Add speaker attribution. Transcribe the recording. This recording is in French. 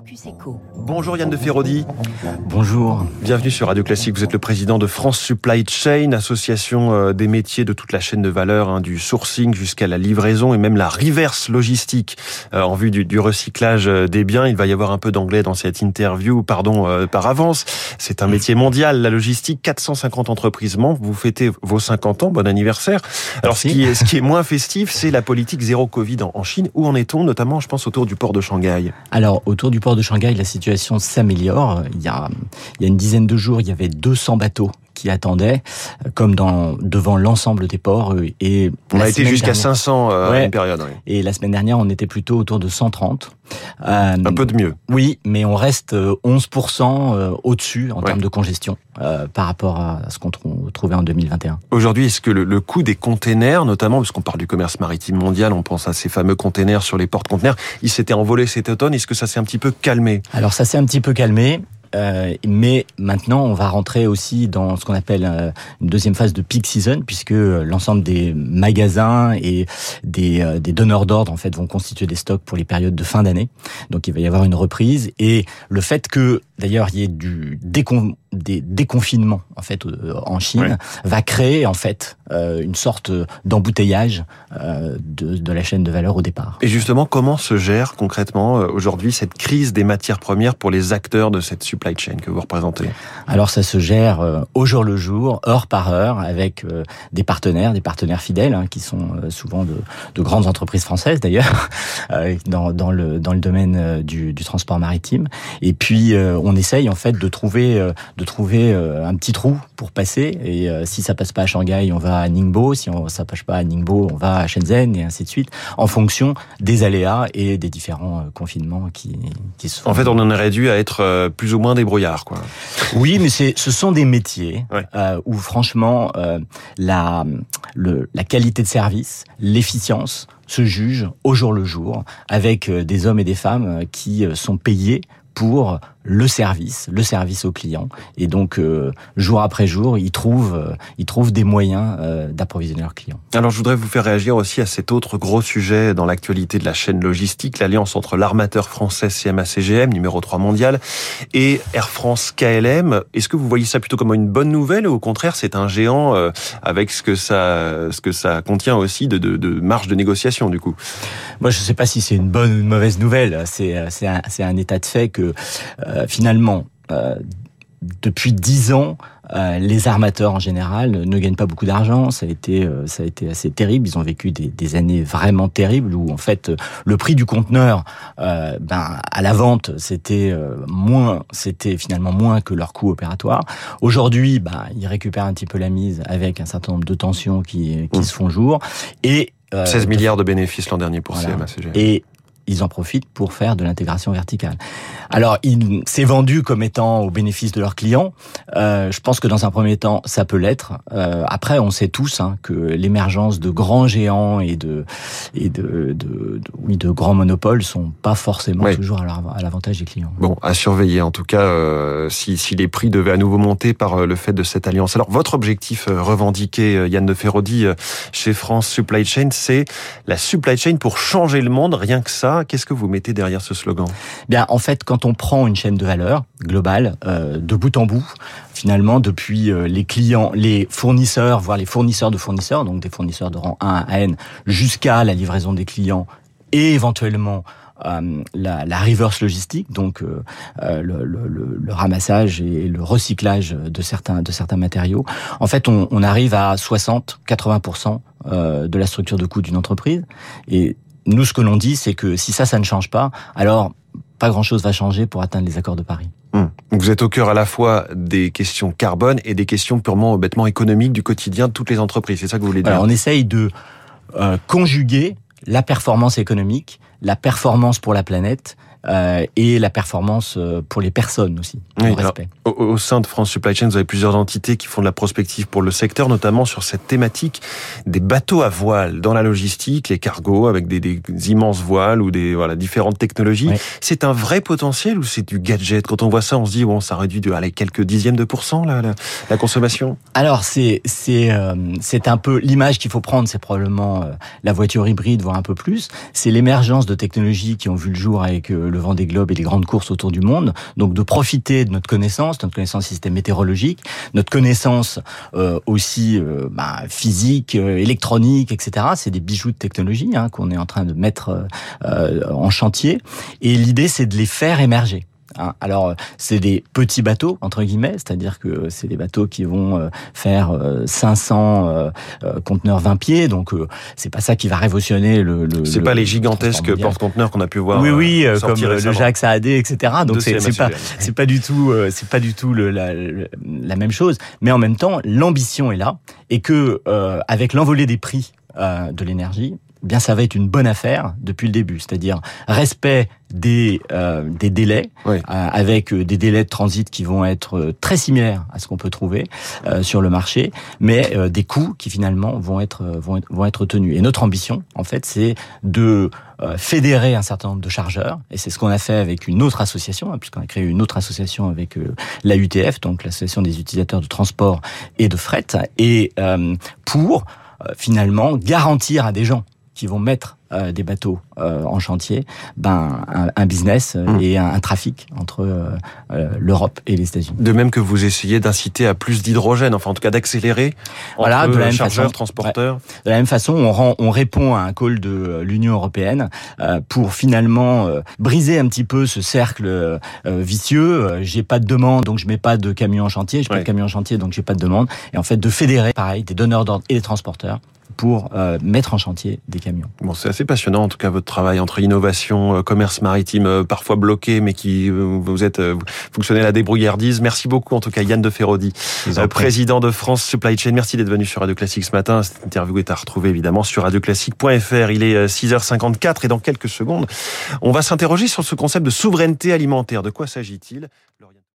Speaker 1: Focus Echo.
Speaker 2: Bonjour Yann de Ferrodi.
Speaker 3: Bonjour.
Speaker 2: Bienvenue sur Radio Classique. Vous êtes le président de France Supply Chain, association euh, des métiers de toute la chaîne de valeur, hein, du sourcing jusqu'à la livraison et même la reverse logistique euh, en vue du, recyclage euh, des biens. Il va y avoir un peu d'anglais dans cette interview, pardon par avance. C'est un métier mondial, la logistique. 450 entreprises membres. Vous fêtez vos 50 ans. Bon anniversaire. Alors ce qui, est, ce qui est moins festif, c'est la politique zéro Covid en, en Chine. Où en est-on, notamment, je pense, autour du port de Shanghai?
Speaker 3: Alors autour du port de Shanghai, la situation s'améliore. Il y a, une dizaine de jours, il y avait 200 bateaux qui attendaient, comme dans devant l'ensemble des ports. Et
Speaker 2: on a été jusqu'à 500 euh, à une période. Oui.
Speaker 3: Et la semaine dernière, on était plutôt autour de 130.
Speaker 2: Euh, un peu de mieux.
Speaker 3: Oui, mais on reste 11% euh, au-dessus en termes de congestion euh, par rapport à ce qu'on trouvait en 2021.
Speaker 2: Aujourd'hui, est-ce que le, le, coût des containers, notamment parce qu'on parle du commerce maritime mondial, on pense à ces fameux containers sur les portes conteneurs, il s'était envolé cet automne. Est-ce que ça s'est un petit peu calmé?
Speaker 3: Alors ça s'est un petit peu calmé. Euh, mais maintenant, on va rentrer aussi dans ce qu'on appelle euh, une deuxième phase de peak season, puisque l'ensemble des magasins et des, euh, des donneurs d'ordre en fait vont constituer des stocks pour les périodes de fin d'année. Donc, il va y avoir une reprise et le fait que d'ailleurs il y ait du décon des déconfinements en fait en Chine va créer en fait une sorte d'embouteillage de, de la chaîne de valeur au départ.
Speaker 2: Et justement, comment se gère concrètement aujourd'hui cette crise des matières premières pour les acteurs de cette supply chain que vous représentez?
Speaker 3: Alors ça se gère euh, au jour le jour, heure par heure, avec euh, des partenaires, des partenaires fidèles, hein, qui sont euh, souvent de, de, grandes entreprises françaises d'ailleurs, dans, dans, le, dans le domaine du, du transport maritime. Et puis on essaye en fait de trouver, de trouver un petit trou pour passer. Et si ça passe pas à Shanghai, on va à Ningbo. Si on, ça passe pas à Ningbo, on va à Shenzhen et ainsi de suite, en fonction des aléas et des différents confinements qui, qui se font.
Speaker 2: En fait, on en aurait dû à être plus ou moins des brouillards, quoi.
Speaker 3: Oui, mais c'est, ce sont des métiers euh, où franchement euh, la le, la qualité de service, l'efficience se juge au jour le jour avec euh, des hommes et des femmes qui sont payés pour le service, le service au client. Et donc, euh, jour après jour, ils trouvent, euh, ils trouvent des moyens euh, d'approvisionner leurs clients.
Speaker 2: Alors, je voudrais vous faire réagir aussi à cet autre gros sujet dans l'actualité de la chaîne logistique, l'alliance entre l'armateur français CMA-CGM, numéro 3 mondial, et Air France KLM. Est-ce que vous voyez ça plutôt comme une bonne nouvelle ou au contraire, c'est un géant avec ce que ça, ce que ça contient aussi de, de, de marge de négociation, du coup?
Speaker 3: Moi, je ne sais pas si c'est une bonne ou une mauvaise nouvelle. C'est un, un état de fait que euh, finalement, euh, depuis dix ans, euh, les armateurs en général ne gagnent pas beaucoup d'argent. Ça a été, ça a été assez terrible. Ils ont vécu des, années vraiment terribles où en fait le prix du conteneur, ben à la vente, c'était moins, c'était finalement moins que leur coût opératoire. Aujourd'hui, ben ils récupèrent un petit peu la mise avec un certain nombre de tensions qui, qui mmh. se font jour et
Speaker 2: 16 milliards de bénéfices l'an dernier pour voilà.
Speaker 3: Et ils en profitent pour faire de l'intégration verticale. Alors, il s'est vendu comme étant au bénéfice de leurs clients. Euh, je pense que dans un premier temps, ça peut l'être. Euh, après, on sait tous hein, que l'émergence de grands géants et de et de, de, de, oui de grands monopoles sont pas forcément toujours à l'avantage des clients.
Speaker 2: Bon, à surveiller en tout cas euh, si, si les prix devaient à nouveau monter par le fait de cette alliance. Alors, votre objectif revendiqué, Yann de Ferrodi, chez France Supply Chain, c'est la supply chain pour changer le monde. Rien que ça. Qu'est-ce que vous mettez derrière ce slogan?
Speaker 3: Bien, en fait, quand on prend une chaîne de valeur globale, euh, de bout en bout, finalement, depuis euh, les clients, les fournisseurs, voire les fournisseurs de fournisseurs, donc des fournisseurs de rang 1 à N, jusqu'à la livraison des clients et éventuellement euh, la, la, reverse logistique, donc euh, euh, le, le, le, ramassage et le recyclage de certains de certains matériaux. En fait, on, on arrive à 60-80% de la structure de coût d'une entreprise. Et nous, ce que l'on dit, c'est que si ça, ça ne change pas, alors pas grand-chose va changer pour atteindre les accords de Paris.
Speaker 2: Hum. Vous êtes au cœur à la fois des questions carbone et des questions purement bêtement économiques du quotidien de toutes les entreprises. C'est ça que vous voulez dire?
Speaker 3: On essaye de euh, conjuguer la performance économique, la performance pour la planète euh, et la performance euh, pour les personnes aussi.
Speaker 2: Oui, au, au, sein de France Supply Chain, vous avez plusieurs entités qui font de la prospective pour le secteur, notamment sur cette thématique des bateaux à voile dans la logistique, les cargos avec des, des immenses voiles ou des voilà différentes technologies. Oui. C'est un vrai potentiel ou c'est du gadget? Quand on voit ça, on se dit bon, ça réduit de allez, quelques dixièmes de pourcents la, la, la consommation?
Speaker 3: Alors c'est c'est euh, c'est un peu l'image qu'il faut prendre, c'est probablement euh, la voiture hybride voire un peu plus. C'est l'émergence de technologies qui ont vu le jour avec le, vent des globes et les grandes courses autour du monde. Donc de profiter de notre connaissance, notre connaissance système météorologique, notre connaissance euh, aussi euh, bah, physique, euh, électronique, etc. C'est des bijoux de technologie hein, qu'on est en train de mettre en chantier. Et l'idée, c'est de les faire émerger. Hein. Alors, c'est des petits bateaux entre guillemets, c'est-à-dire que c'est des bateaux qui vont euh, faire 500 euh, euh, conteneurs 20 pieds, donc c'est pas ça qui va révolutionner le. le
Speaker 2: c'est pas les gigantesques porte-conteneurs qu'on a pu voir.
Speaker 3: Oui, oui, comme le Jacques Saadé, etc. Donc c'est pas c'est pas du tout c'est pas du tout le, la, la, même chose, mais en même temps l'ambition est là et que avec l'envolée des prix de l'énergie, bien ça va être une bonne affaire depuis le début, c'est-à-dire respect des euh, des délais euh, avec euh, des délais de transit qui vont être très similaires à ce qu'on peut trouver sur le marché, mais des coûts qui finalement vont être vont être, vont être tenus. Et notre ambition, en fait, c'est de fédérer un certain nombre de chargeurs, et c'est ce qu'on a fait avec une autre association, hein, puisqu'on a créé une autre association avec la UTF, donc l'association des utilisateurs de transport et de fret, et pour finalement garantir à des gens qui vont mettre euh, des bateaux euh, en chantier, ben un, business euh, mmh. et un, trafic entre l'Europe et les États-Unis.
Speaker 2: De même que vous essayez d'inciter à plus d'hydrogène, enfin en tout cas d'accélérer voilà, de la même chargeurs, façon, transporteurs.
Speaker 3: De la même façon, on, rend, on répond à un call de l'Union européenne pour finalement briser un petit peu ce cercle vicieux. j'ai pas de demande, donc je mets pas de camions en chantier. J'ai pas de camions en chantier, donc j'ai pas de demande. Et en fait, de fédérer, pareil, des donneurs d'ordre et des transporteurs pour euh, mettre en chantier des camions.
Speaker 2: Bon, c'est assez passionnant en tout cas votre travail entre innovation, euh, commerce maritime euh, parfois bloqué, mais qui vous êtes vous fonctionnez à la débrouillardise. Merci beaucoup en tout cas Yann de Ferrodi, président de France Supply Chain. Merci d'être venu sur Radio Classique ce matin. Cette interview est à retrouver évidemment sur radioclassique.fr. Il est 6h54 et dans quelques secondes, on va s'interroger sur ce concept de souveraineté alimentaire. De quoi s'agit-il